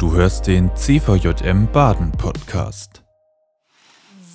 Du hörst den CVJM Baden Podcast.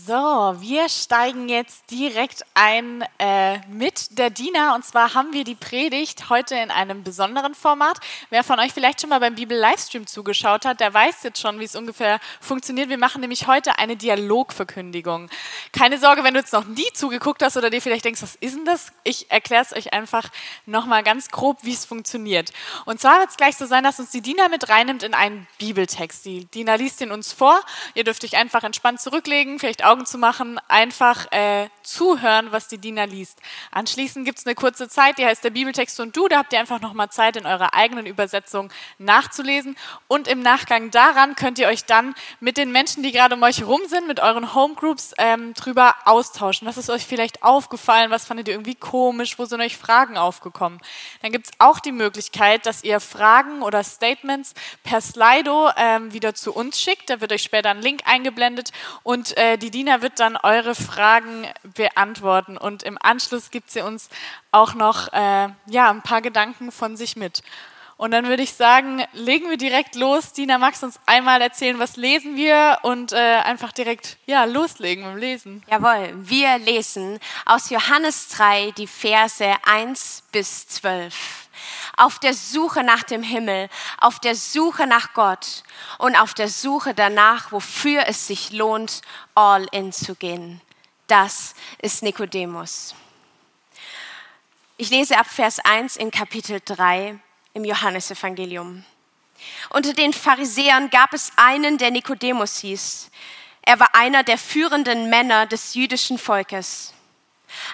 So, wir steigen jetzt direkt ein äh, mit der Dina. Und zwar haben wir die Predigt heute in einem besonderen Format. Wer von euch vielleicht schon mal beim Bibel-Livestream zugeschaut hat, der weiß jetzt schon, wie es ungefähr funktioniert. Wir machen nämlich heute eine Dialogverkündigung. Keine Sorge, wenn du jetzt noch nie zugeguckt hast oder dir vielleicht denkst, was ist denn das? Ich erkläre es euch einfach nochmal ganz grob, wie es funktioniert. Und zwar wird es gleich so sein, dass uns die Dina mit reinnimmt in einen Bibeltext. Die Dina liest ihn uns vor. Ihr dürft euch einfach entspannt zurücklegen, vielleicht auch Augen zu machen, einfach äh, zuhören, was die Dina liest. Anschließend gibt es eine kurze Zeit, die heißt der Bibeltext und du. Da habt ihr einfach nochmal Zeit, in eurer eigenen Übersetzung nachzulesen. Und im Nachgang daran könnt ihr euch dann mit den Menschen, die gerade um euch herum sind, mit euren Homegroups ähm, drüber austauschen. Was ist euch vielleicht aufgefallen? Was fandet ihr irgendwie komisch? Wo sind euch Fragen aufgekommen? Dann gibt es auch die Möglichkeit, dass ihr Fragen oder Statements per Slido ähm, wieder zu uns schickt. Da wird euch später ein Link eingeblendet und äh, die Dina Nina wird dann eure Fragen beantworten und im Anschluss gibt sie uns auch noch äh, ja, ein paar Gedanken von sich mit. Und dann würde ich sagen, legen wir direkt los. Dina, magst du uns einmal erzählen, was lesen wir und äh, einfach direkt ja, loslegen beim Lesen? Jawohl, wir lesen aus Johannes 3 die Verse 1 bis 12 auf der Suche nach dem Himmel, auf der Suche nach Gott und auf der Suche danach, wofür es sich lohnt, all in zu gehen. Das ist Nikodemus. Ich lese ab Vers 1 in Kapitel 3 im Johannesevangelium. Unter den Pharisäern gab es einen, der Nikodemus hieß. Er war einer der führenden Männer des jüdischen Volkes.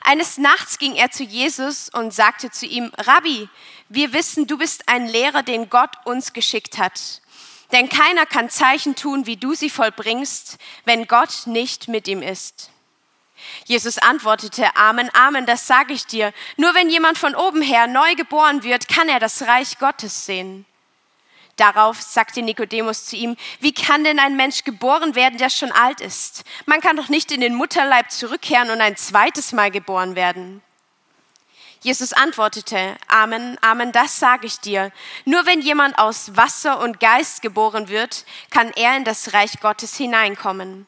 Eines Nachts ging er zu Jesus und sagte zu ihm, Rabbi, wir wissen, du bist ein Lehrer, den Gott uns geschickt hat. Denn keiner kann Zeichen tun, wie du sie vollbringst, wenn Gott nicht mit ihm ist. Jesus antwortete, Amen, Amen, das sage ich dir. Nur wenn jemand von oben her neu geboren wird, kann er das Reich Gottes sehen. Darauf sagte Nikodemus zu ihm, wie kann denn ein Mensch geboren werden, der schon alt ist? Man kann doch nicht in den Mutterleib zurückkehren und ein zweites Mal geboren werden. Jesus antwortete, Amen, Amen, das sage ich dir. Nur wenn jemand aus Wasser und Geist geboren wird, kann er in das Reich Gottes hineinkommen.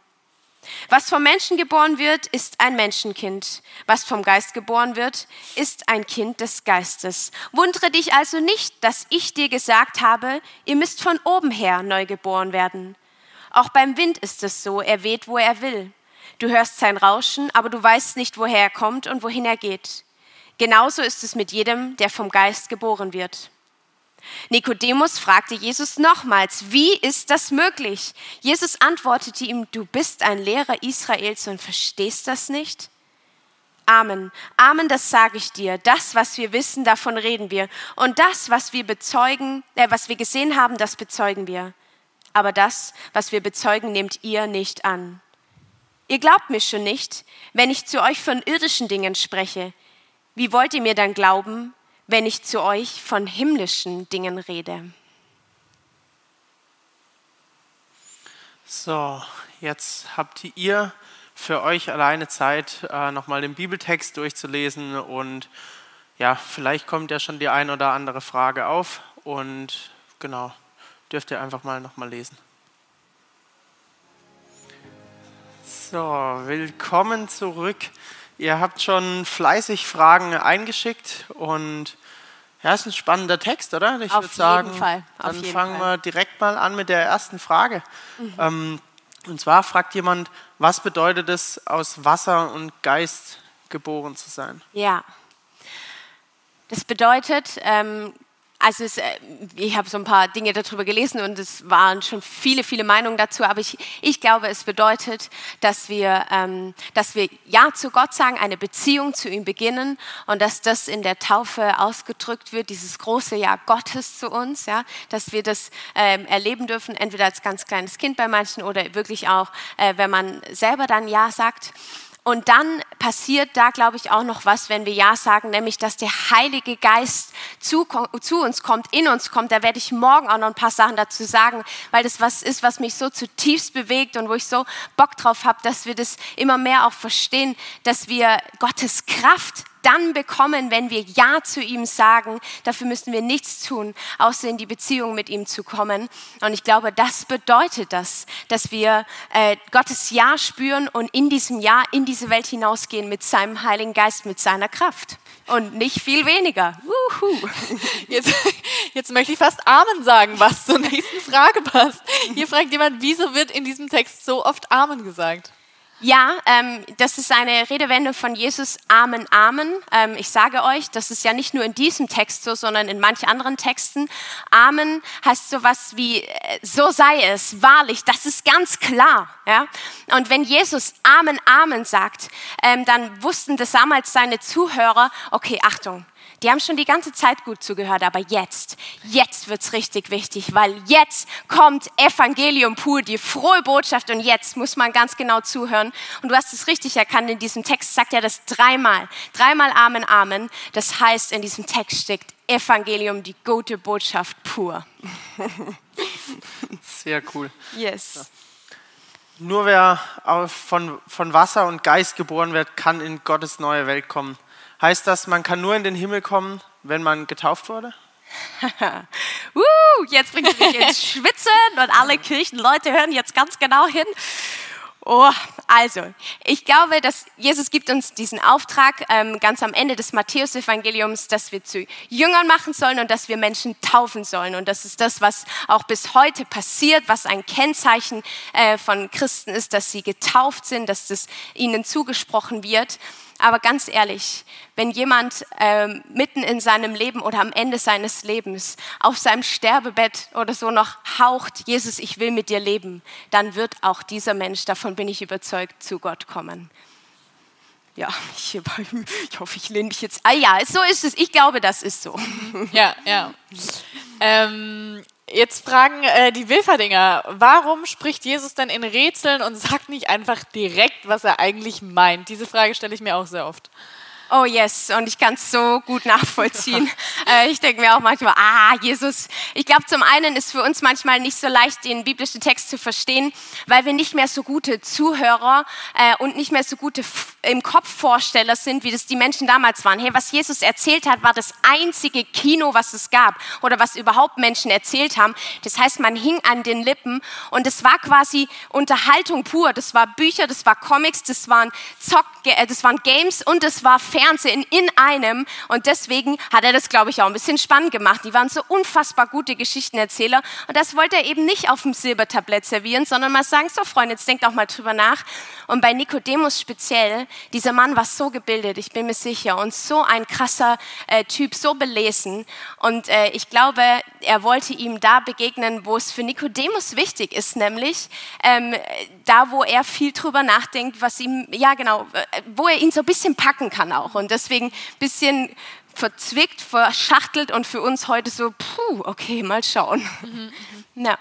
Was vom Menschen geboren wird, ist ein Menschenkind. Was vom Geist geboren wird, ist ein Kind des Geistes. Wundere dich also nicht, dass ich dir gesagt habe, ihr müsst von oben her neu geboren werden. Auch beim Wind ist es so, er weht, wo er will. Du hörst sein Rauschen, aber du weißt nicht, woher er kommt und wohin er geht. Genauso ist es mit jedem, der vom Geist geboren wird. Nikodemus fragte Jesus nochmals, wie ist das möglich? Jesus antwortete ihm, du bist ein Lehrer Israels und verstehst das nicht? Amen. Amen, das sage ich dir. Das, was wir wissen, davon reden wir. Und das, was wir bezeugen, äh, was wir gesehen haben, das bezeugen wir. Aber das, was wir bezeugen, nehmt ihr nicht an. Ihr glaubt mir schon nicht, wenn ich zu euch von irdischen Dingen spreche. Wie wollt ihr mir dann glauben, wenn ich zu euch von himmlischen Dingen rede. So, jetzt habt ihr für euch alleine Zeit, äh, nochmal den Bibeltext durchzulesen und ja, vielleicht kommt ja schon die ein oder andere Frage auf und genau, dürft ihr einfach mal nochmal lesen. So, willkommen zurück Ihr habt schon fleißig Fragen eingeschickt und ja, ist ein spannender Text, oder? Ich würde sagen, Fall. Auf dann fangen Fall. wir direkt mal an mit der ersten Frage. Mhm. Ähm, und zwar fragt jemand, was bedeutet es, aus Wasser und Geist geboren zu sein? Ja, das bedeutet, ähm, also es, äh, ich habe so ein paar Dinge darüber gelesen und es waren schon viele, viele Meinungen dazu, aber ich, ich glaube, es bedeutet, dass wir, ähm, dass wir Ja zu Gott sagen, eine Beziehung zu ihm beginnen und dass das in der Taufe ausgedrückt wird, dieses große Ja Gottes zu uns, ja, dass wir das ähm, erleben dürfen, entweder als ganz kleines Kind bei manchen oder wirklich auch, äh, wenn man selber dann Ja sagt. Und dann passiert da, glaube ich, auch noch was, wenn wir Ja sagen, nämlich, dass der Heilige Geist zu, zu, uns kommt, in uns kommt. Da werde ich morgen auch noch ein paar Sachen dazu sagen, weil das was ist, was mich so zutiefst bewegt und wo ich so Bock drauf habe, dass wir das immer mehr auch verstehen, dass wir Gottes Kraft dann bekommen, wenn wir Ja zu ihm sagen. Dafür müssen wir nichts tun, außer in die Beziehung mit ihm zu kommen. Und ich glaube, das bedeutet das, dass wir äh, Gottes Ja spüren und in diesem Ja in diese Welt hinausgehen mit seinem Heiligen Geist, mit seiner Kraft. Und nicht viel weniger. Wuhu. Jetzt, jetzt möchte ich fast Amen sagen, was zur nächsten Frage passt. Hier fragt jemand, wieso wird in diesem Text so oft Amen gesagt? Ja, ähm, das ist eine Redewendung von Jesus, Amen, Amen. Ähm, ich sage euch, das ist ja nicht nur in diesem Text so, sondern in manch anderen Texten. Amen heißt sowas wie, äh, so sei es, wahrlich, das ist ganz klar. Ja? Und wenn Jesus Amen, Amen sagt, ähm, dann wussten das damals seine Zuhörer, okay, Achtung, die haben schon die ganze Zeit gut zugehört, aber jetzt, jetzt wird es richtig wichtig, weil jetzt kommt Evangelium pur, die frohe Botschaft und jetzt muss man ganz genau zuhören. Und du hast es richtig erkannt, in diesem Text sagt er das dreimal. Dreimal Amen, Amen. Das heißt, in diesem Text steckt Evangelium, die gute Botschaft pur. Sehr cool. Yes. Nur wer von, von Wasser und Geist geboren wird, kann in Gottes neue Welt kommen. Heißt das, man kann nur in den Himmel kommen, wenn man getauft wurde? uh, jetzt bringt es mich ins Schwitzen und alle Kirchenleute hören jetzt ganz genau hin. Oh, also, ich glaube, dass Jesus gibt uns diesen Auftrag ähm, ganz am Ende des Matthäusevangeliums, dass wir zu Jüngern machen sollen und dass wir Menschen taufen sollen. Und das ist das, was auch bis heute passiert, was ein Kennzeichen äh, von Christen ist, dass sie getauft sind, dass das ihnen zugesprochen wird. Aber ganz ehrlich, wenn jemand ähm, mitten in seinem Leben oder am Ende seines Lebens auf seinem Sterbebett oder so noch haucht, Jesus, ich will mit dir leben, dann wird auch dieser Mensch, davon bin ich überzeugt, zu Gott kommen. Ja, ich, ich hoffe, ich lehne mich jetzt. Ah ja, so ist es. Ich glaube, das ist so. Ja, ja. Ähm, Jetzt fragen äh, die Wilferdinger, warum spricht Jesus denn in Rätseln und sagt nicht einfach direkt, was er eigentlich meint? Diese Frage stelle ich mir auch sehr oft. Oh yes, und ich kann es so gut nachvollziehen. äh, ich denke mir auch manchmal, ah, Jesus. Ich glaube, zum einen ist für uns manchmal nicht so leicht, den biblischen Text zu verstehen, weil wir nicht mehr so gute Zuhörer äh, und nicht mehr so gute im Kopf Vorsteller sind, wie das die Menschen damals waren. Hey, was Jesus erzählt hat, war das einzige Kino, was es gab oder was überhaupt Menschen erzählt haben. Das heißt, man hing an den Lippen und es war quasi Unterhaltung pur. Das war Bücher, das war Comics, das waren Zock, äh, das waren Games und das war Fernsehen. Fernsehen in einem. Und deswegen hat er das, glaube ich, auch ein bisschen spannend gemacht. Die waren so unfassbar gute Geschichtenerzähler. Und das wollte er eben nicht auf dem Silbertablett servieren, sondern mal sagen, so Freunde, jetzt denkt auch mal drüber nach. Und bei Nikodemus speziell, dieser Mann war so gebildet, ich bin mir sicher, und so ein krasser äh, Typ, so belesen. Und äh, ich glaube, er wollte ihm da begegnen, wo es für Nikodemus wichtig ist, nämlich ähm, da, wo er viel drüber nachdenkt, was ihm, ja genau, äh, wo er ihn so ein bisschen packen kann auch auch. Und deswegen ein bisschen verzwickt, verschachtelt und für uns heute so, puh, okay, mal schauen. Mhm, mhm. Ja.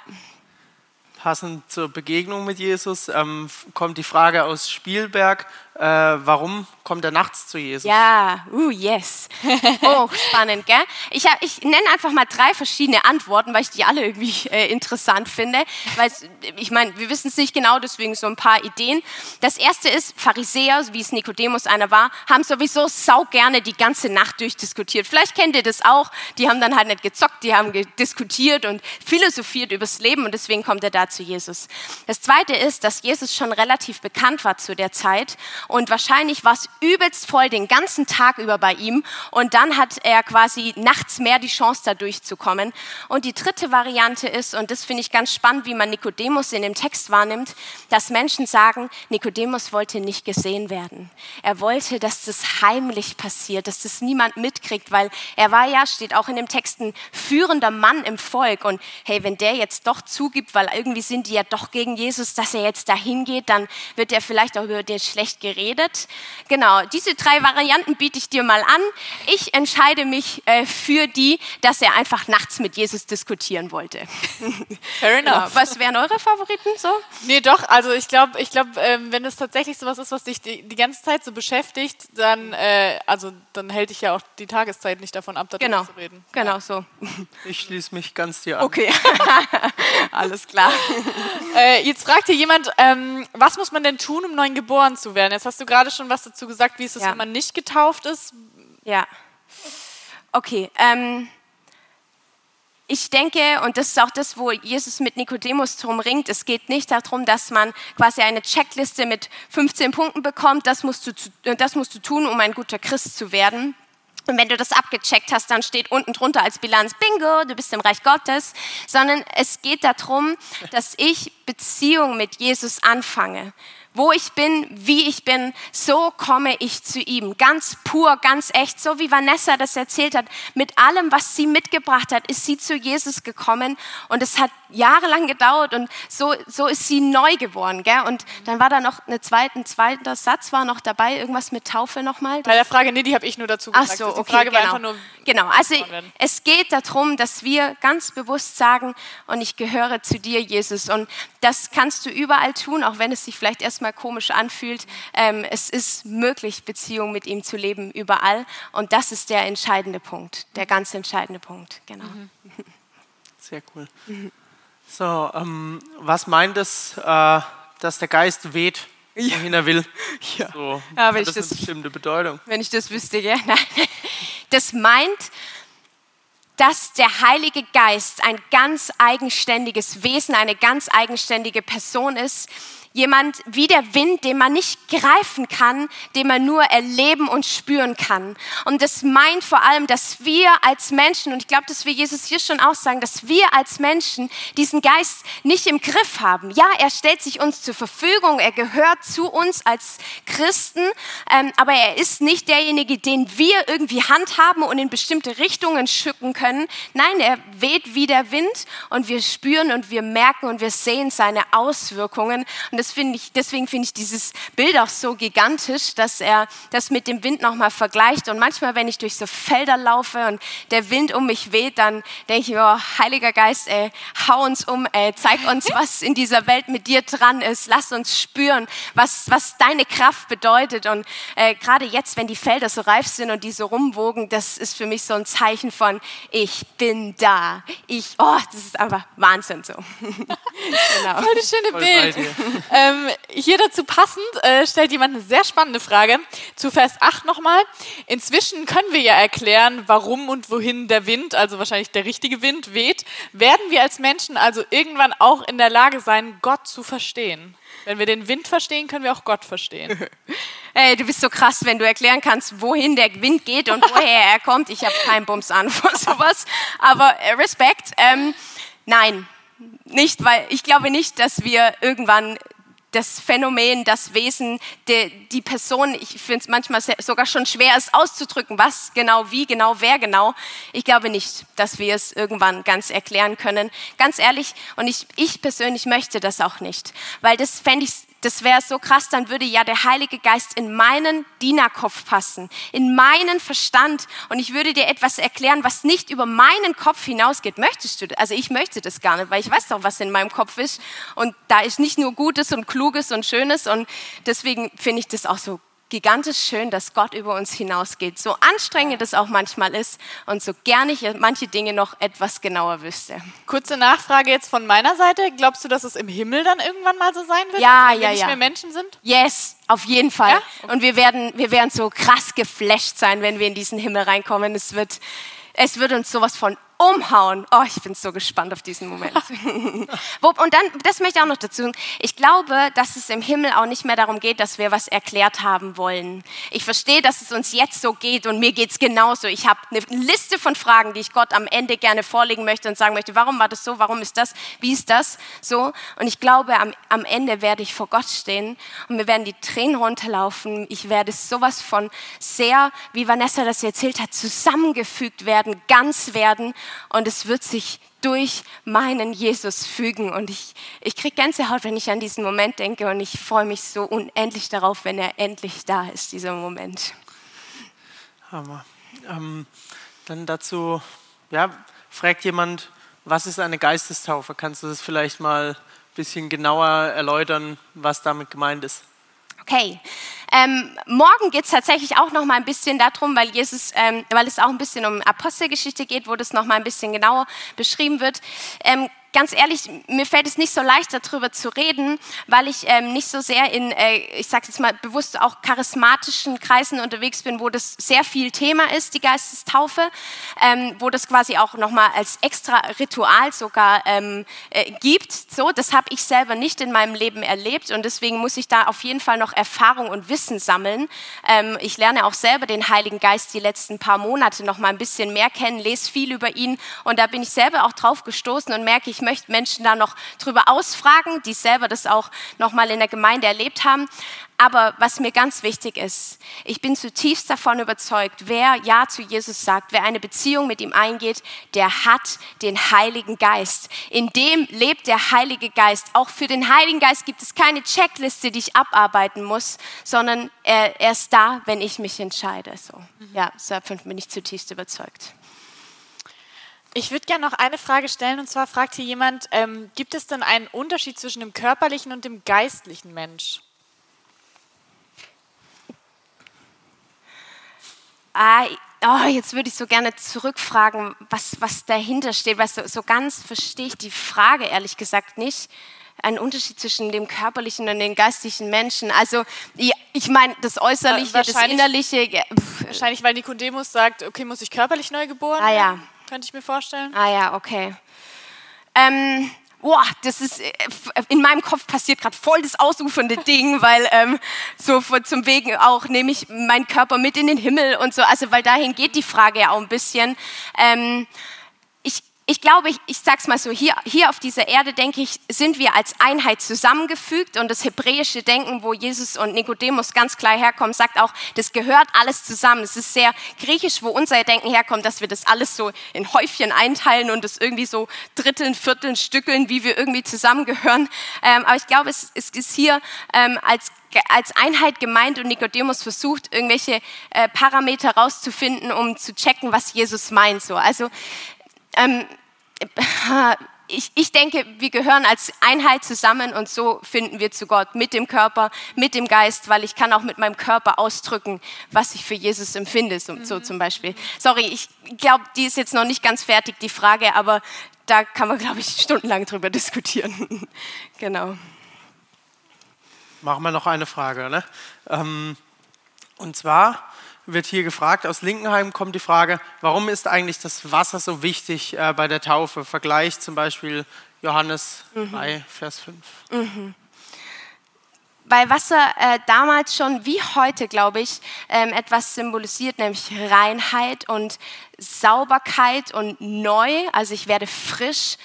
Passend zur Begegnung mit Jesus ähm, kommt die Frage aus Spielberg, äh, warum kommt er nachts zu Jesus? Ja, uh, yes. Oh, spannend, gell? Ich, ich nenne einfach mal drei verschiedene Antworten, weil ich die alle irgendwie äh, interessant finde. Weil ich meine, wir wissen es nicht genau, deswegen so ein paar Ideen. Das erste ist, Pharisäer, wie es Nikodemus einer war, haben sowieso sau gerne die ganze Nacht durchdiskutiert. Vielleicht kennt ihr das auch. Die haben dann halt nicht gezockt, die haben diskutiert und philosophiert übers Leben und deswegen kommt er da zu Jesus. Das zweite ist, dass Jesus schon relativ bekannt war zu der Zeit und wahrscheinlich war es übelst voll den ganzen Tag über bei ihm und dann hat er quasi nachts mehr die Chance da durchzukommen. Und die dritte Variante ist, und das finde ich ganz spannend, wie man Nikodemus in dem Text wahrnimmt, dass Menschen sagen, Nikodemus wollte nicht gesehen werden. Er wollte, dass das heimlich passiert, dass das niemand mitkriegt, weil er war ja, steht auch in dem Text, ein führender Mann im Volk. Und hey, wenn der jetzt doch zugibt, weil irgendwie sind die ja doch gegen Jesus, dass er jetzt dahin geht, dann wird er vielleicht auch über den schlecht geredet. Genau, diese drei Varianten biete ich dir mal an. Ich entscheide mich äh, für die, dass er einfach nachts mit Jesus diskutieren wollte. Fair enough. Genau. Was wären eure Favoriten so? Nee, doch, also ich glaube, ich glaub, ähm, wenn es tatsächlich sowas ist, was dich die, die ganze Zeit so beschäftigt, dann, äh, also, dann hält dich ja auch die Tageszeit nicht davon ab, darüber genau. zu reden. Genau, so. Ich schließe mich ganz dir an. Okay, alles klar. äh, jetzt fragt hier jemand, ähm, was muss man denn tun, um neu geboren zu werden? Jetzt hast du gerade schon was dazu gesagt, wie ist es, ja. wenn man nicht getauft ist? Ja. Okay. Ähm, ich denke, und das ist auch das, wo Jesus mit Nikodemus drum ringt, es geht nicht darum, dass man quasi eine Checkliste mit 15 Punkten bekommt, das musst du, das musst du tun, um ein guter Christ zu werden. Und wenn du das abgecheckt hast, dann steht unten drunter als Bilanz, bingo, du bist im Reich Gottes, sondern es geht darum, dass ich Beziehung mit Jesus anfange. Wo ich bin, wie ich bin, so komme ich zu ihm. Ganz pur, ganz echt, so wie Vanessa das erzählt hat. Mit allem, was sie mitgebracht hat, ist sie zu Jesus gekommen und es hat jahrelang gedauert und so, so ist sie neu geworden. Gell? Und dann war da noch eine zweite, ein zweiter Satz war noch dabei, irgendwas mit Taufe nochmal. Bei der Frage, nee, die habe ich nur dazu gesagt. Ach so, okay, die Frage genau. war einfach nur, genau, also es geht darum, dass wir ganz bewusst sagen, und ich gehöre zu dir, Jesus. Und das kannst du überall tun, auch wenn es sich vielleicht erstmal komisch anfühlt. Ähm, es ist möglich, Beziehung mit ihm zu leben, überall. Und das ist der entscheidende Punkt, der ganz entscheidende Punkt. Genau. Mhm. Sehr cool. So, ähm, was meint es, äh, dass der Geist weht, wohin er will? Ja. So, Ja, wenn das ich eine das- bestimmte Bedeutung? wenn ich das wüsste, ja. Nein. Das meint, dass der Heilige Geist ein ganz eigenständiges Wesen, eine ganz eigenständige Person ist. Jemand wie der Wind, den man nicht greifen kann, den man nur erleben und spüren kann. Und das meint vor allem, dass wir als Menschen, und ich glaube, dass wir Jesus hier schon auch sagen, dass wir als Menschen diesen Geist nicht im Griff haben. Ja, er stellt sich uns zur Verfügung, er gehört zu uns als Christen, ähm, aber er ist nicht derjenige, den wir irgendwie handhaben und in bestimmte Richtungen schicken können. Nein, er weht wie der Wind und wir spüren und wir merken und wir sehen seine Auswirkungen. Und das finde ich, deswegen finde ich dieses Bild auch so gigantisch, dass er das mit dem Wind nochmal vergleicht. Und manchmal, wenn ich durch so Felder laufe und der Wind um mich weht, dann denke ich, oh, Heiliger Geist, ey, hau uns um, ey, zeig uns, was in dieser Welt mit dir dran ist. Lass uns spüren, was, was deine Kraft bedeutet. Und äh, gerade jetzt, wenn die Felder so reif sind und die so rumwogen, das ist für mich so ein Zeichen von, ich bin da. Ich, oh, das ist einfach Wahnsinn so. genau. voll das schöne Voll Bild. Ähm, hier dazu passend äh, stellt jemand eine sehr spannende Frage zu Vers 8 nochmal. Inzwischen können wir ja erklären, warum und wohin der Wind, also wahrscheinlich der richtige Wind, weht. Werden wir als Menschen also irgendwann auch in der Lage sein, Gott zu verstehen? Wenn wir den Wind verstehen, können wir auch Gott verstehen. Ey, du bist so krass, wenn du erklären kannst, wohin der Wind geht und woher er kommt. Ich habe keinen Bums an von sowas. Aber äh, Respekt. Ähm, nein, nicht, weil ich glaube nicht, dass wir irgendwann das Phänomen, das Wesen, die, die Person, ich finde es manchmal sogar schon schwer, es auszudrücken, was genau, wie genau, wer genau. Ich glaube nicht, dass wir es irgendwann ganz erklären können. Ganz ehrlich, und ich, ich persönlich möchte das auch nicht, weil das fände ich das wäre so krass, dann würde ja der Heilige Geist in meinen Dienerkopf passen, in meinen Verstand und ich würde dir etwas erklären, was nicht über meinen Kopf hinausgeht. Möchtest du? das? Also ich möchte das gar nicht, weil ich weiß doch, was in meinem Kopf ist und da ist nicht nur Gutes und Kluges und Schönes und deswegen finde ich das auch so gigantisch schön, dass Gott über uns hinausgeht. So anstrengend es auch manchmal ist und so gerne ich manche Dinge noch etwas genauer wüsste. Kurze Nachfrage jetzt von meiner Seite. Glaubst du, dass es im Himmel dann irgendwann mal so sein wird? Ja, also, wenn wir ja, nicht ja. mehr Menschen sind? Yes, auf jeden Fall. Ja? Und wir werden, wir werden so krass geflasht sein, wenn wir in diesen Himmel reinkommen. Es wird, es wird uns sowas von umhauen. Oh, ich bin so gespannt auf diesen Moment. Und dann, das möchte ich auch noch dazu. sagen. Ich glaube, dass es im Himmel auch nicht mehr darum geht, dass wir was erklärt haben wollen. Ich verstehe, dass es uns jetzt so geht und mir geht es genauso. Ich habe eine Liste von Fragen, die ich Gott am Ende gerne vorlegen möchte und sagen möchte, warum war das so, warum ist das, wie ist das so. Und ich glaube, am, am Ende werde ich vor Gott stehen und mir werden die Tränen runterlaufen. Ich werde sowas von sehr, wie Vanessa das erzählt hat, zusammengefügt werden, ganz werden und es wird sich durch meinen Jesus fügen. Und ich, ich kriege Gänsehaut, wenn ich an diesen Moment denke und ich freue mich so unendlich darauf, wenn er endlich da ist, dieser Moment. Hammer. Ähm, dann dazu, ja, fragt jemand, was ist eine Geistestaufe? Kannst du das vielleicht mal ein bisschen genauer erläutern, was damit gemeint ist? Okay, ähm, morgen geht es tatsächlich auch noch mal ein bisschen darum, weil Jesus, ähm, weil es auch ein bisschen um Apostelgeschichte geht, wo das noch mal ein bisschen genauer beschrieben wird. Ähm, ganz ehrlich, mir fällt es nicht so leicht, darüber zu reden, weil ich ähm, nicht so sehr in, äh, ich sage jetzt mal bewusst, auch charismatischen Kreisen unterwegs bin, wo das sehr viel Thema ist, die Geistestaufe, ähm, wo das quasi auch nochmal als extra Ritual sogar ähm, äh, gibt. So, das habe ich selber nicht in meinem Leben erlebt und deswegen muss ich da auf jeden Fall noch Erfahrung und Wissen sammeln. Ähm, ich lerne auch selber den Heiligen Geist die letzten paar Monate noch mal ein bisschen mehr kennen, lese viel über ihn und da bin ich selber auch drauf gestoßen und merke, ich möchte Menschen da noch drüber ausfragen, die selber das auch noch mal in der Gemeinde erlebt haben. Aber was mir ganz wichtig ist, ich bin zutiefst davon überzeugt, wer Ja zu Jesus sagt, wer eine Beziehung mit ihm eingeht, der hat den Heiligen Geist. In dem lebt der Heilige Geist. Auch für den Heiligen Geist gibt es keine Checkliste, die ich abarbeiten muss, sondern er, er ist da, wenn ich mich entscheide. So. Ja, davon bin ich zutiefst überzeugt. Ich würde gerne noch eine Frage stellen, und zwar fragt hier jemand, ähm, gibt es denn einen Unterschied zwischen dem körperlichen und dem geistlichen Mensch? Ah, oh, jetzt würde ich so gerne zurückfragen, was, was dahinter steht, weil so, so ganz verstehe ich die Frage ehrlich gesagt nicht. Ein Unterschied zwischen dem körperlichen und dem geistlichen Menschen. Also, ja, ich meine, das Äußerliche, äh, das Innerliche. Ja, wahrscheinlich, weil Nikodemus sagt, okay, muss ich körperlich neu geboren ah, ja. Könnte ich mir vorstellen. Ah ja, okay. Ähm, boah, das ist, äh, in meinem Kopf passiert gerade voll das ausufernde Ding, weil ähm, so zum Wegen auch nehme ich meinen Körper mit in den Himmel und so, also weil dahin geht die Frage ja auch ein bisschen. Ähm, ich glaube, ich, ich sage es mal so, hier, hier auf dieser Erde, denke ich, sind wir als Einheit zusammengefügt und das hebräische Denken, wo Jesus und Nikodemus ganz klar herkommen, sagt auch, das gehört alles zusammen. Es ist sehr griechisch, wo unser Denken herkommt, dass wir das alles so in Häufchen einteilen und das irgendwie so dritteln, vierteln, stückeln, wie wir irgendwie zusammengehören. Ähm, aber ich glaube, es, es ist hier ähm, als als Einheit gemeint und Nikodemus versucht, irgendwelche äh, Parameter rauszufinden, um zu checken, was Jesus meint. So. Also ähm, ich, ich denke, wir gehören als Einheit zusammen und so finden wir zu Gott mit dem Körper, mit dem Geist, weil ich kann auch mit meinem Körper ausdrücken, was ich für Jesus empfinde, so, so zum Beispiel. Sorry, ich glaube, die ist jetzt noch nicht ganz fertig, die Frage, aber da kann man, glaube ich, stundenlang drüber diskutieren. genau. Machen wir noch eine Frage. Ne? Ähm, und zwar, wird hier gefragt, aus Linkenheim kommt die Frage, warum ist eigentlich das Wasser so wichtig äh, bei der Taufe? Vergleich zum Beispiel Johannes mhm. 3, Vers 5. Mhm. Weil Wasser äh, damals schon wie heute, glaube ich, ähm, etwas symbolisiert, nämlich Reinheit und Sauberkeit und neu. Also ich werde frisch.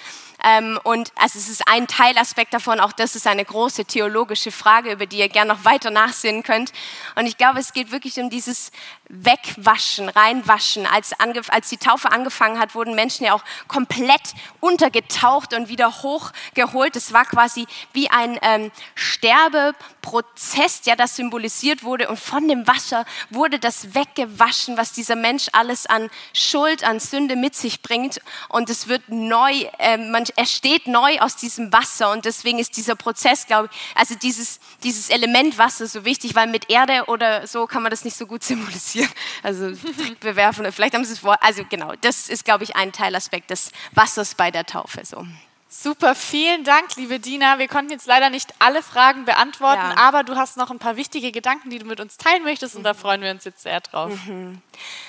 Ähm, und also es ist ein Teilaspekt davon, auch das ist eine große theologische Frage, über die ihr gerne noch weiter nachsehen könnt. Und ich glaube, es geht wirklich um dieses Wegwaschen, reinwaschen. Als, als die Taufe angefangen hat, wurden Menschen ja auch komplett untergetaucht und wieder hochgeholt. Es war quasi wie ein ähm, Sterbeprozess, ja, das symbolisiert wurde. Und von dem Wasser wurde das weggewaschen, was dieser Mensch alles an Schuld, an Sünde mit sich bringt. Und es wird neu, äh, man, er steht neu aus diesem Wasser. Und deswegen ist dieser Prozess, glaube ich, also dieses, dieses Element Wasser so wichtig, weil mit Erde oder so kann man das nicht so gut symbolisieren passieren. Also bewerfen, vielleicht haben sie es vor. Also genau, das ist, glaube ich, ein Teilaspekt des Wassers bei der Taufe. So. Super, vielen Dank, liebe Dina. Wir konnten jetzt leider nicht alle Fragen beantworten, ja. aber du hast noch ein paar wichtige Gedanken, die du mit uns teilen möchtest und mhm. da freuen wir uns jetzt sehr drauf. Mhm.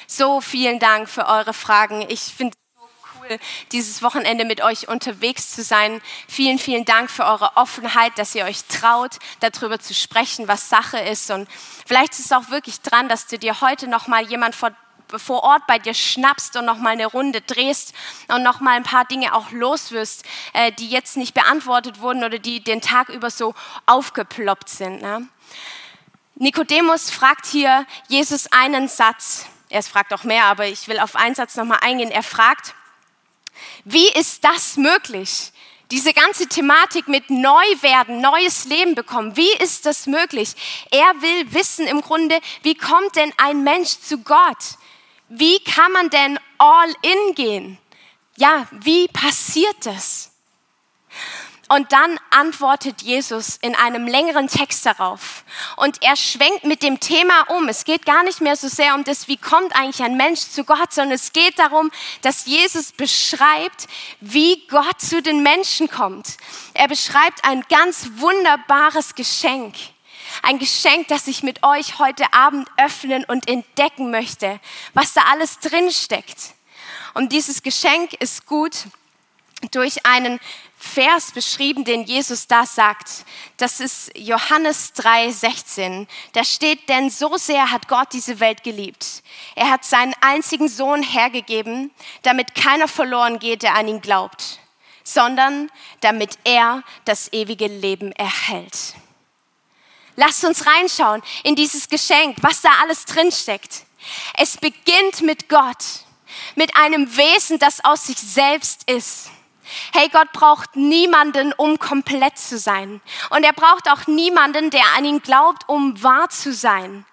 So, vielen Dank für eure Fragen. Ich finde dieses Wochenende mit euch unterwegs zu sein. Vielen, vielen Dank für eure Offenheit, dass ihr euch traut, darüber zu sprechen, was Sache ist. Und vielleicht ist es auch wirklich dran, dass du dir heute noch mal jemand vor vor Ort bei dir schnappst und noch mal eine Runde drehst und noch mal ein paar Dinge auch loswirst, äh, die jetzt nicht beantwortet wurden oder die den Tag über so aufgeploppt sind. Ne? Nikodemus fragt hier Jesus einen Satz. Er fragt auch mehr, aber ich will auf einen Satz noch mal eingehen. Er fragt, wie ist das möglich? Diese ganze Thematik mit Neuwerden, neues Leben bekommen, wie ist das möglich? Er will wissen im Grunde, wie kommt denn ein Mensch zu Gott? Wie kann man denn all in gehen? Ja, wie passiert das? Und dann antwortet Jesus in einem längeren Text darauf. Und er schwenkt mit dem Thema um. Es geht gar nicht mehr so sehr um das, wie kommt eigentlich ein Mensch zu Gott, sondern es geht darum, dass Jesus beschreibt, wie Gott zu den Menschen kommt. Er beschreibt ein ganz wunderbares Geschenk. Ein Geschenk, das ich mit euch heute Abend öffnen und entdecken möchte, was da alles drin steckt. Und dieses Geschenk ist gut durch einen Vers beschrieben, den Jesus da sagt. Das ist Johannes 3, 16. Da steht, denn so sehr hat Gott diese Welt geliebt. Er hat seinen einzigen Sohn hergegeben, damit keiner verloren geht, der an ihn glaubt, sondern damit er das ewige Leben erhält. Lasst uns reinschauen in dieses Geschenk, was da alles drin steckt. Es beginnt mit Gott, mit einem Wesen, das aus sich selbst ist Hey, Gott braucht niemanden, um komplett zu sein. Und er braucht auch niemanden, der an ihn glaubt, um wahr zu sein.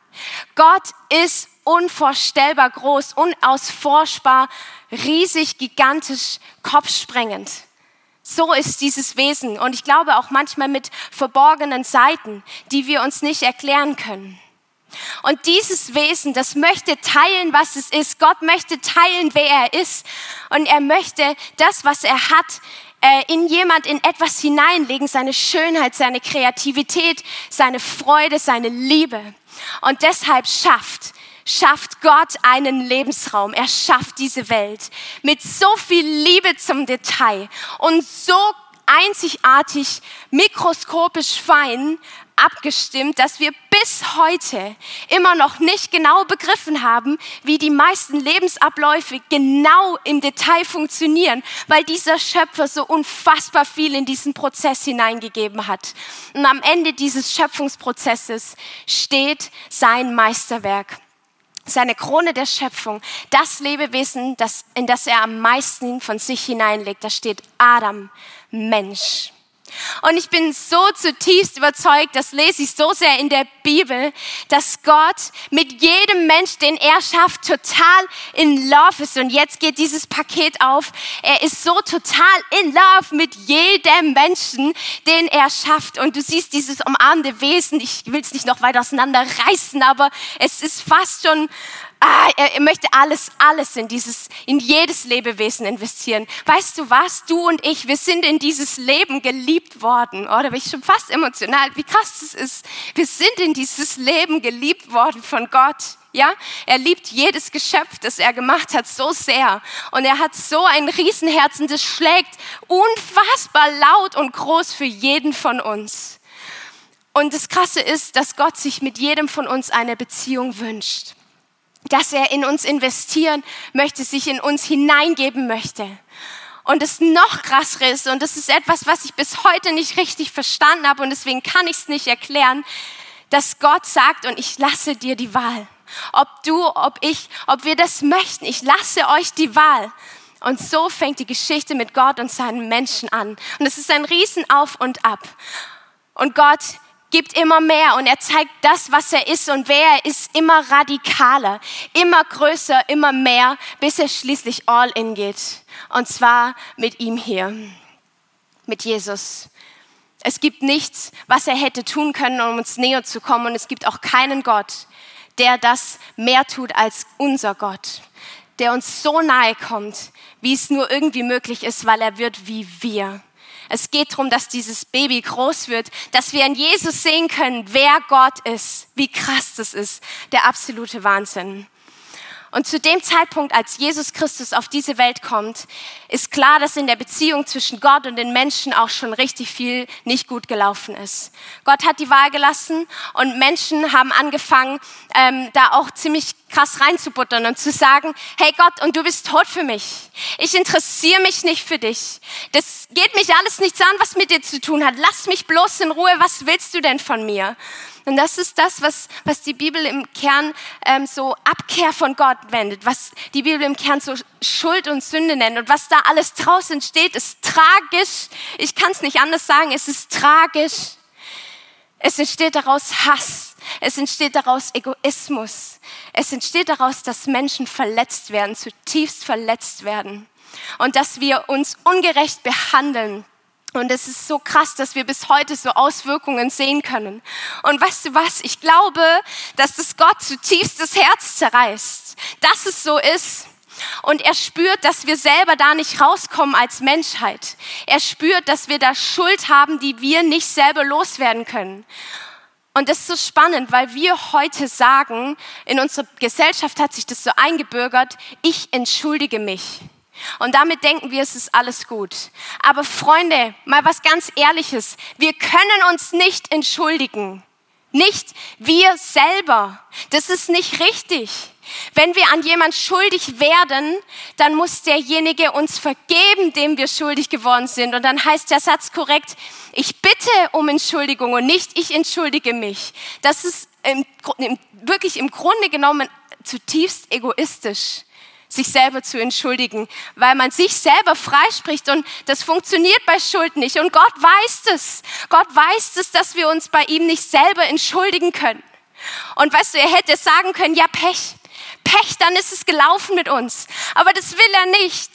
Gott ist unvorstellbar groß, unausforschbar, riesig, gigantisch, kopfsprengend. So ist dieses Wesen. Und ich glaube auch manchmal mit verborgenen Seiten, die wir uns nicht erklären können. Und dieses Wesen, das möchte teilen, was es ist. Gott möchte teilen, wer er ist. Und er möchte das, was er hat, äh, in jemand, in etwas hineinlegen, seine Schönheit, seine Kreativität, seine Freude, seine Liebe. Und deshalb schafft, schafft Gott einen Lebensraum. Er schafft diese Welt mit so viel Liebe zum Detail und so einzigartig, mikroskopisch fein, abgestimmt, dass wir bis heute immer noch nicht genau begriffen haben, wie die meisten Lebensabläufe genau im Detail funktionieren, weil dieser Schöpfer so unfassbar viel in diesen Prozess hineingegeben hat. Und am Ende dieses Schöpfungsprozesses steht sein Meisterwerk seine Krone der Schöpfung, das Lebewesen, das, in das er am meisten von sich hineinlegt. Da steht Adam, Mensch. Und ich bin so zutiefst überzeugt, das lese ich so sehr in der Bibel, dass Gott mit jedem Mensch, den er schafft, total in Love ist. Und jetzt geht dieses Paket auf. Er ist so total in Love mit jedem Menschen, den er schafft. Und du siehst dieses umarmende Wesen. Ich will es nicht noch weiter auseinanderreißen, aber es ist fast schon ah, er, möchte alles, alles in dieses, in jedes Lebewesen investieren. Weißt du was? Du und ich, wir sind in dieses Leben geliebt worden. Oder oh, bin ich schon fast emotional, wie krass das ist. Wir sind in dieses Leben geliebt worden von Gott. Ja, er liebt jedes Geschöpf, das er gemacht hat, so sehr. Und er hat so ein Riesenherzen, das schlägt unfassbar laut und groß für jeden von uns. Und das Krasse ist, dass Gott sich mit jedem von uns eine Beziehung wünscht dass er in uns investieren möchte, sich in uns hineingeben möchte. Und das noch krassere ist, und das ist etwas, was ich bis heute nicht richtig verstanden habe und deswegen kann ich es nicht erklären, dass Gott sagt, und ich lasse dir die Wahl. Ob du, ob ich, ob wir das möchten, ich lasse euch die Wahl. Und so fängt die Geschichte mit Gott und seinen Menschen an. Und es ist ein Riesen auf und ab. Und Gott gibt immer mehr und er zeigt das, was er ist und wer er ist, immer radikaler, immer größer, immer mehr, bis er schließlich all in geht. Und zwar mit ihm hier, mit Jesus. Es gibt nichts, was er hätte tun können, um uns näher zu kommen. Und es gibt auch keinen Gott, der das mehr tut als unser Gott, der uns so nahe kommt, wie es nur irgendwie möglich ist, weil er wird wie wir. Es geht darum, dass dieses Baby groß wird, dass wir in Jesus sehen können, wer Gott ist, wie krass das ist, der absolute Wahnsinn. Und zu dem Zeitpunkt, als Jesus Christus auf diese Welt kommt, ist klar, dass in der Beziehung zwischen Gott und den Menschen auch schon richtig viel nicht gut gelaufen ist. Gott hat die Wahl gelassen und Menschen haben angefangen, ähm, da auch ziemlich krass reinzubuttern und zu sagen, hey Gott, und du bist tot für mich. Ich interessiere mich nicht für dich. Das geht mich alles nichts an, was mit dir zu tun hat. Lass mich bloß in Ruhe. Was willst du denn von mir? Und das ist das, was, was die Bibel im Kern ähm, so Abkehr von Gott wendet, was die Bibel im Kern so Schuld und Sünde nennt. Und was da alles draußen entsteht, ist tragisch. Ich kann es nicht anders sagen, es ist tragisch. Es entsteht daraus Hass. Es entsteht daraus Egoismus. Es entsteht daraus, dass Menschen verletzt werden, zutiefst verletzt werden. Und dass wir uns ungerecht behandeln Und es ist so krass, dass wir bis heute so Auswirkungen sehen können. Und weißt du was? Ich glaube, dass das Gott zutiefst das Herz zerreißt, dass es so ist. Und er spürt, dass wir selber da nicht rauskommen als Menschheit. Er spürt, dass wir da Schuld haben, die wir nicht selber loswerden können. Und das ist so spannend, weil wir heute sagen, in unserer Gesellschaft hat sich das so eingebürgert, ich entschuldige mich. Und damit denken wir, es ist alles gut. Aber Freunde, mal was ganz Ehrliches. Wir können uns nicht entschuldigen. Nicht wir selber. Das ist nicht richtig. Wenn wir an jemand schuldig werden, dann muss derjenige uns vergeben, dem wir schuldig geworden sind. Und dann heißt der Satz korrekt, ich bitte um Entschuldigung und nicht ich entschuldige mich. Das ist im, wirklich im Grunde genommen zutiefst egoistisch sich selber zu entschuldigen, weil man sich selber freispricht und das funktioniert bei Schuld nicht. Und Gott weiß es. Gott weiß es, dass wir uns bei ihm nicht selber entschuldigen können. Und weißt du, er hätte sagen können, ja Pech, Pech, dann ist es gelaufen mit uns. Aber das will er nicht.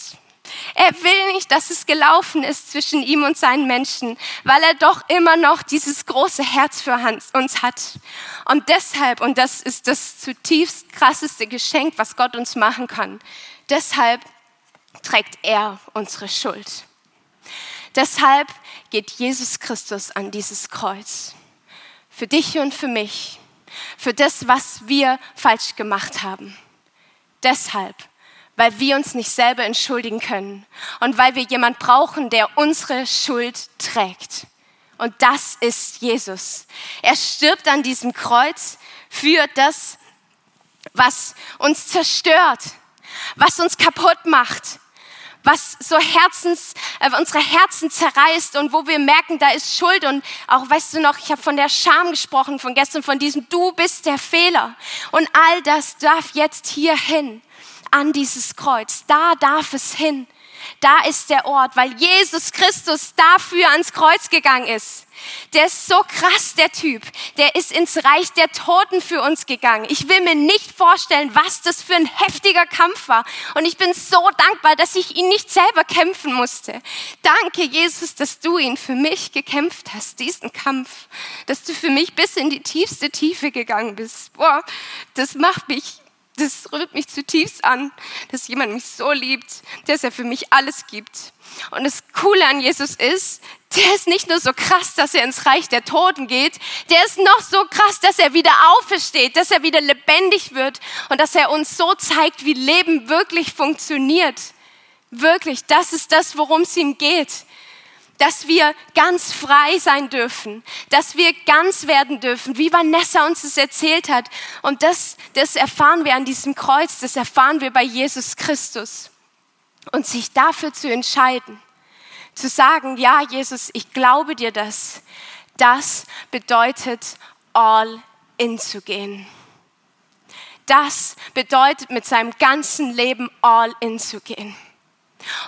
Er will nicht, dass es gelaufen ist zwischen ihm und seinen Menschen, weil er doch immer noch dieses große Herz für uns hat. Und deshalb, und das ist das zutiefst krasseste Geschenk, was Gott uns machen kann, deshalb trägt er unsere Schuld. Deshalb geht Jesus Christus an dieses Kreuz. Für dich und für mich. Für das, was wir falsch gemacht haben. Deshalb weil wir uns nicht selber entschuldigen können und weil wir jemand brauchen, der unsere Schuld trägt. Und das ist Jesus. Er stirbt an diesem Kreuz für das, was uns zerstört, was uns kaputt macht, was so Herzens, äh, unsere Herzen zerreißt und wo wir merken, da ist Schuld. Und auch, weißt du noch, ich habe von der Scham gesprochen, von gestern, von diesem Du bist der Fehler. Und all das darf jetzt hier hin an dieses Kreuz. Da darf es hin. Da ist der Ort, weil Jesus Christus dafür ans Kreuz gegangen ist. Der ist so krass, der Typ. Der ist ins Reich der Toten für uns gegangen. Ich will mir nicht vorstellen, was das für ein heftiger Kampf war. Und ich bin so dankbar, dass ich ihn nicht selber kämpfen musste. Danke, Jesus, dass du ihn für mich gekämpft hast, diesen Kampf. Dass du für mich bis in die tiefste Tiefe gegangen bist. Boah, das macht mich das rührt mich zutiefst an, dass jemand mich so liebt, dass er für mich alles gibt. Und das Coole an Jesus ist, der ist nicht nur so krass, dass er ins Reich der Toten geht, der ist noch so krass, dass er wieder aufersteht, dass er wieder lebendig wird und dass er uns so zeigt, wie Leben wirklich funktioniert. Wirklich, das ist das, worum es ihm geht dass wir ganz frei sein dürfen, dass wir ganz werden dürfen, wie Vanessa uns das erzählt hat. Und das, das erfahren wir an diesem Kreuz, das erfahren wir bei Jesus Christus. Und sich dafür zu entscheiden, zu sagen, ja Jesus, ich glaube dir das, das bedeutet all in zu gehen. Das bedeutet mit seinem ganzen Leben all in zu gehen.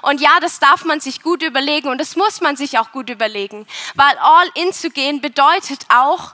Und ja, das darf man sich gut überlegen und das muss man sich auch gut überlegen, weil all in zu gehen bedeutet auch,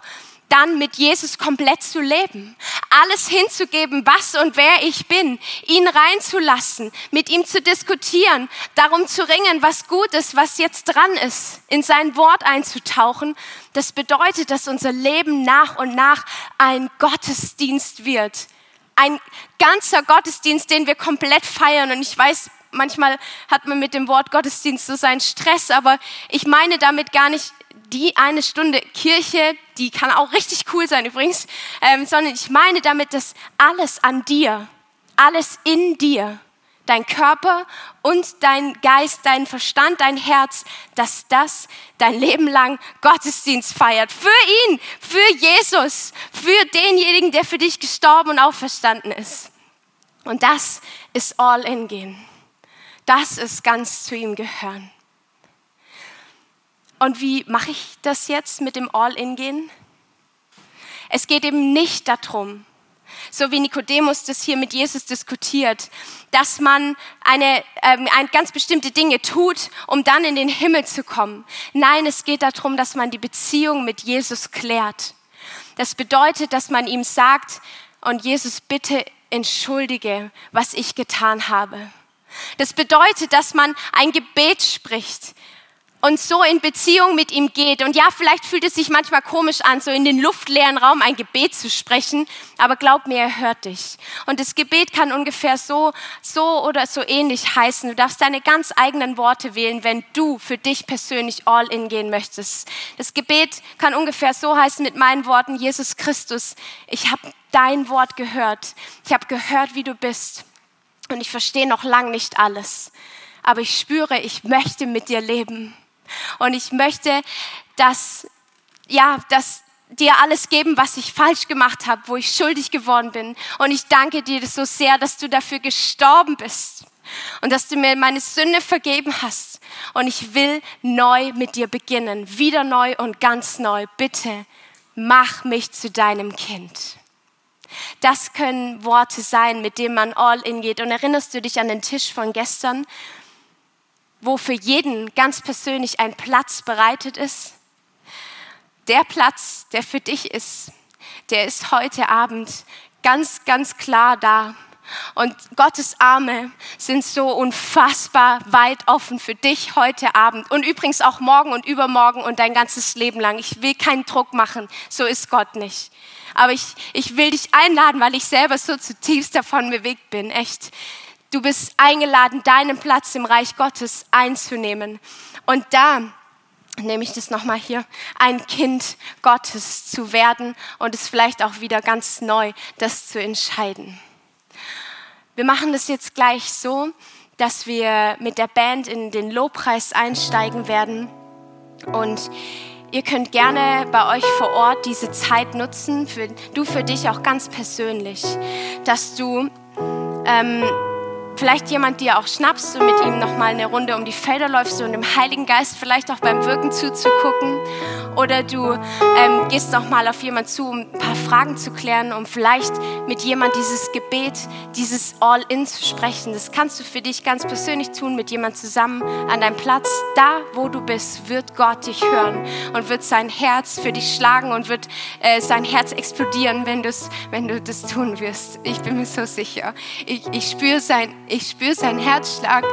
dann mit Jesus komplett zu leben, alles hinzugeben, was und wer ich bin, ihn reinzulassen, mit ihm zu diskutieren, darum zu ringen, was gut ist, was jetzt dran ist, in sein Wort einzutauchen. Das bedeutet, dass unser Leben nach und nach ein Gottesdienst wird. Ein ganzer Gottesdienst, den wir komplett feiern. Und ich weiß, manchmal hat man mit dem Wort Gottesdienst so seinen Stress, aber ich meine damit gar nicht die eine Stunde Kirche, die kann auch richtig cool sein übrigens, ähm, sondern ich meine damit, dass alles an dir, alles in dir, dein Körper und dein Geist, dein Verstand, dein Herz, dass das dein Leben lang Gottesdienst feiert. Für ihn, für Jesus, für denjenigen, der für dich gestorben und auferstanden ist. Und das ist all in gehen das ist ganz zu ihm gehören. Und wie mache ich das jetzt mit dem All-In-Gehen? Es geht eben nicht darum, so wie Nikodemus das hier mit Jesus diskutiert, dass man eine, ähm, eine ganz bestimmte Dinge tut, um dann in den Himmel zu kommen. Nein, es geht darum, dass man die Beziehung mit Jesus klärt. Das bedeutet, dass man ihm sagt, und Jesus, bitte entschuldige, was ich getan habe. Das bedeutet, dass man ein Gebet spricht. und so in Beziehung mit ihm geht. Und ja, vielleicht fühlt es sich manchmal komisch an, so in den luftleeren Raum ein Gebet zu sprechen, aber glaub mir, er hört dich. Und das Gebet kann ungefähr so, so oder so ähnlich heißen. Du darfst deine ganz eigenen Worte wählen, wenn du für dich persönlich all in gehen möchtest. Das Gebet kann ungefähr so heißen mit meinen Worten, Jesus Christus, ich habe dein Wort gehört. Ich habe gehört, wie du bist. Und ich verstehe noch lang nicht alles. Aber ich spüre, ich möchte mit dir leben. Und ich möchte, dass, ja, dass dir alles geben, was ich falsch gemacht habe, wo ich schuldig geworden bin. Und ich danke dir so sehr, dass du dafür gestorben bist und dass du mir meine Sünde vergeben hast. Und ich will neu mit dir beginnen, wieder neu und ganz neu. Bitte mach mich zu deinem Kind. Das können Worte sein, mit denen man all in geht. Und erinnerst du dich an den Tisch von gestern, wo für jeden ganz persönlich ein Platz bereitet ist. Der Platz, der für dich ist, der ist heute Abend ganz, ganz klar da. Und Gottes Arme sind so unfassbar weit offen für dich heute Abend und übrigens auch morgen und übermorgen und dein ganzes Leben lang. Ich will keinen Druck machen, so ist Gott nicht. Aber ich, ich will dich einladen, weil ich selber so zutiefst davon bewegt bin, echt. Du bist eingeladen, deinen Platz im Reich Gottes einzunehmen. Und da nehme ich das nochmal hier, ein Kind Gottes zu werden und es vielleicht auch wieder ganz neu, das zu entscheiden. Wir machen das jetzt gleich so, dass wir mit der Band in den Lobpreis einsteigen werden. Und Ihr könnt gerne bei euch vor Ort diese Zeit nutzen, für, du für dich auch ganz persönlich, dass du ähm, vielleicht jemand dir auch schnappst und mit ihm nochmal eine Runde um die Felder läufst und dem Heiligen Geist vielleicht auch beim Wirken zuzugucken. Oder du ähm, gehst nochmal auf jemand zu, um ein paar Fragen zu klären, um vielleicht mit jemand dieses Gebet, dieses All-In zu sprechen. Das kannst du für dich ganz persönlich tun, mit jemand zusammen an deinem Platz. Da, wo du bist, wird Gott dich hören und wird sein Herz für dich schlagen und wird äh, sein Herz explodieren, wenn, wenn du das tun wirst. Ich bin mir so sicher. Ich, ich spüre sein ich spüre seinen Herzschlag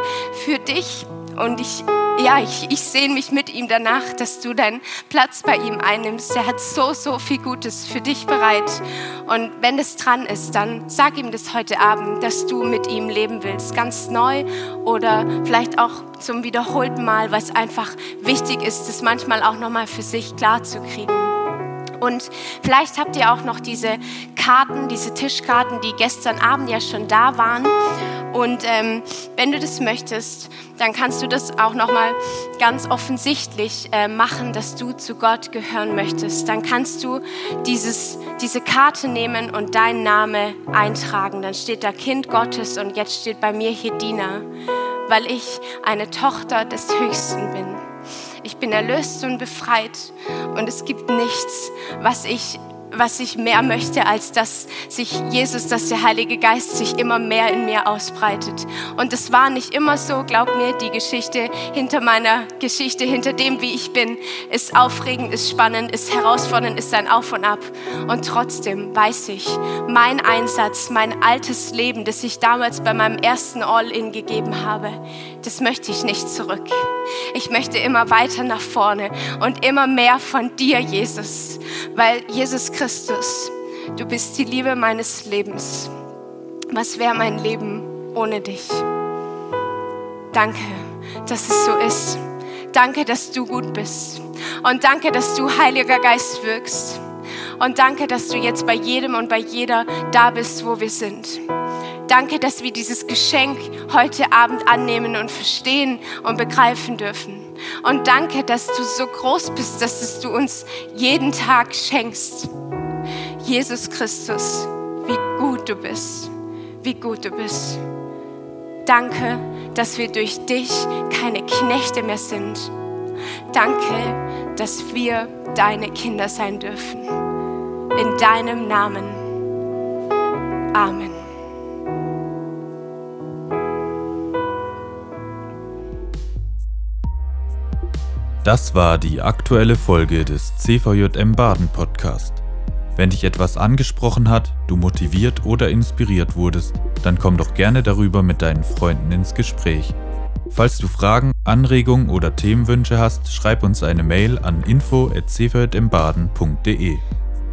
für dich und ich, ja, ich, ich sehne mich mit ihm danach, dass du deinen Platz bei ihm einnimmst. Er hat so, so viel Gutes für dich bereit. Und wenn es dran ist, dann sag ihm das heute Abend, dass du mit ihm leben willst, ganz neu oder vielleicht auch zum wiederholten Mal, was einfach wichtig ist, das manchmal auch nochmal für sich klar zu kriegen. Und vielleicht habt ihr auch noch diese Karten, diese Tischkarten, die gestern Abend ja schon da waren. Und ähm, wenn du das möchtest, dann kannst du das auch noch mal ganz offensichtlich äh, machen, dass du zu Gott gehören möchtest. Dann kannst du dieses, diese Karte nehmen und deinen Namen eintragen. Dann steht da Kind Gottes und jetzt steht bei mir hier Diener, weil ich eine Tochter des Höchsten bin. Ich bin erlöst und befreit und es gibt nichts, was ich was ich mehr möchte, als dass sich Jesus, dass der Heilige Geist sich immer mehr in mir ausbreitet. Und es war nicht immer so, glaub mir, die Geschichte hinter meiner Geschichte, hinter dem, wie ich bin, ist aufregend, ist spannend, ist herausfordernd, ist ein Auf und Ab. Und trotzdem weiß ich, mein Einsatz, mein altes Leben, das ich damals bei meinem ersten All-In gegeben habe, das möchte ich nicht zurück. Ich möchte immer weiter nach vorne und immer mehr von dir, Jesus, weil Jesus Christus, du bist die Liebe meines Lebens. Was wäre mein Leben ohne dich? Danke, dass es so ist. Danke, dass du gut bist. Und danke, dass du, Heiliger Geist, wirkst. Und danke, dass du jetzt bei jedem und bei jeder da bist, wo wir sind. Danke, dass wir dieses Geschenk heute Abend annehmen und verstehen und begreifen dürfen. Und danke, dass du so groß bist, dass du uns jeden Tag schenkst. Jesus Christus, wie gut du bist, wie gut du bist. Danke, dass wir durch dich keine Knechte mehr sind. Danke, dass wir deine Kinder sein dürfen. In deinem Namen. Amen. Das war die aktuelle Folge des CVJM Baden Podcast. Wenn dich etwas angesprochen hat, du motiviert oder inspiriert wurdest, dann komm doch gerne darüber mit deinen Freunden ins Gespräch. Falls du Fragen, Anregungen oder Themenwünsche hast, schreib uns eine Mail an info@cvjmbaden.de.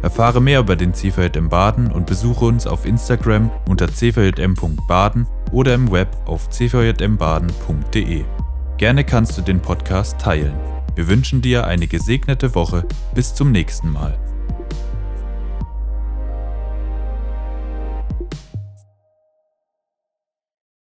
Erfahre mehr über den CVJM Baden und besuche uns auf Instagram unter cvjm.baden oder im Web auf cvjmbaden.de. Gerne kannst du den Podcast teilen. Wir wünschen dir eine gesegnete Woche. Bis zum nächsten Mal.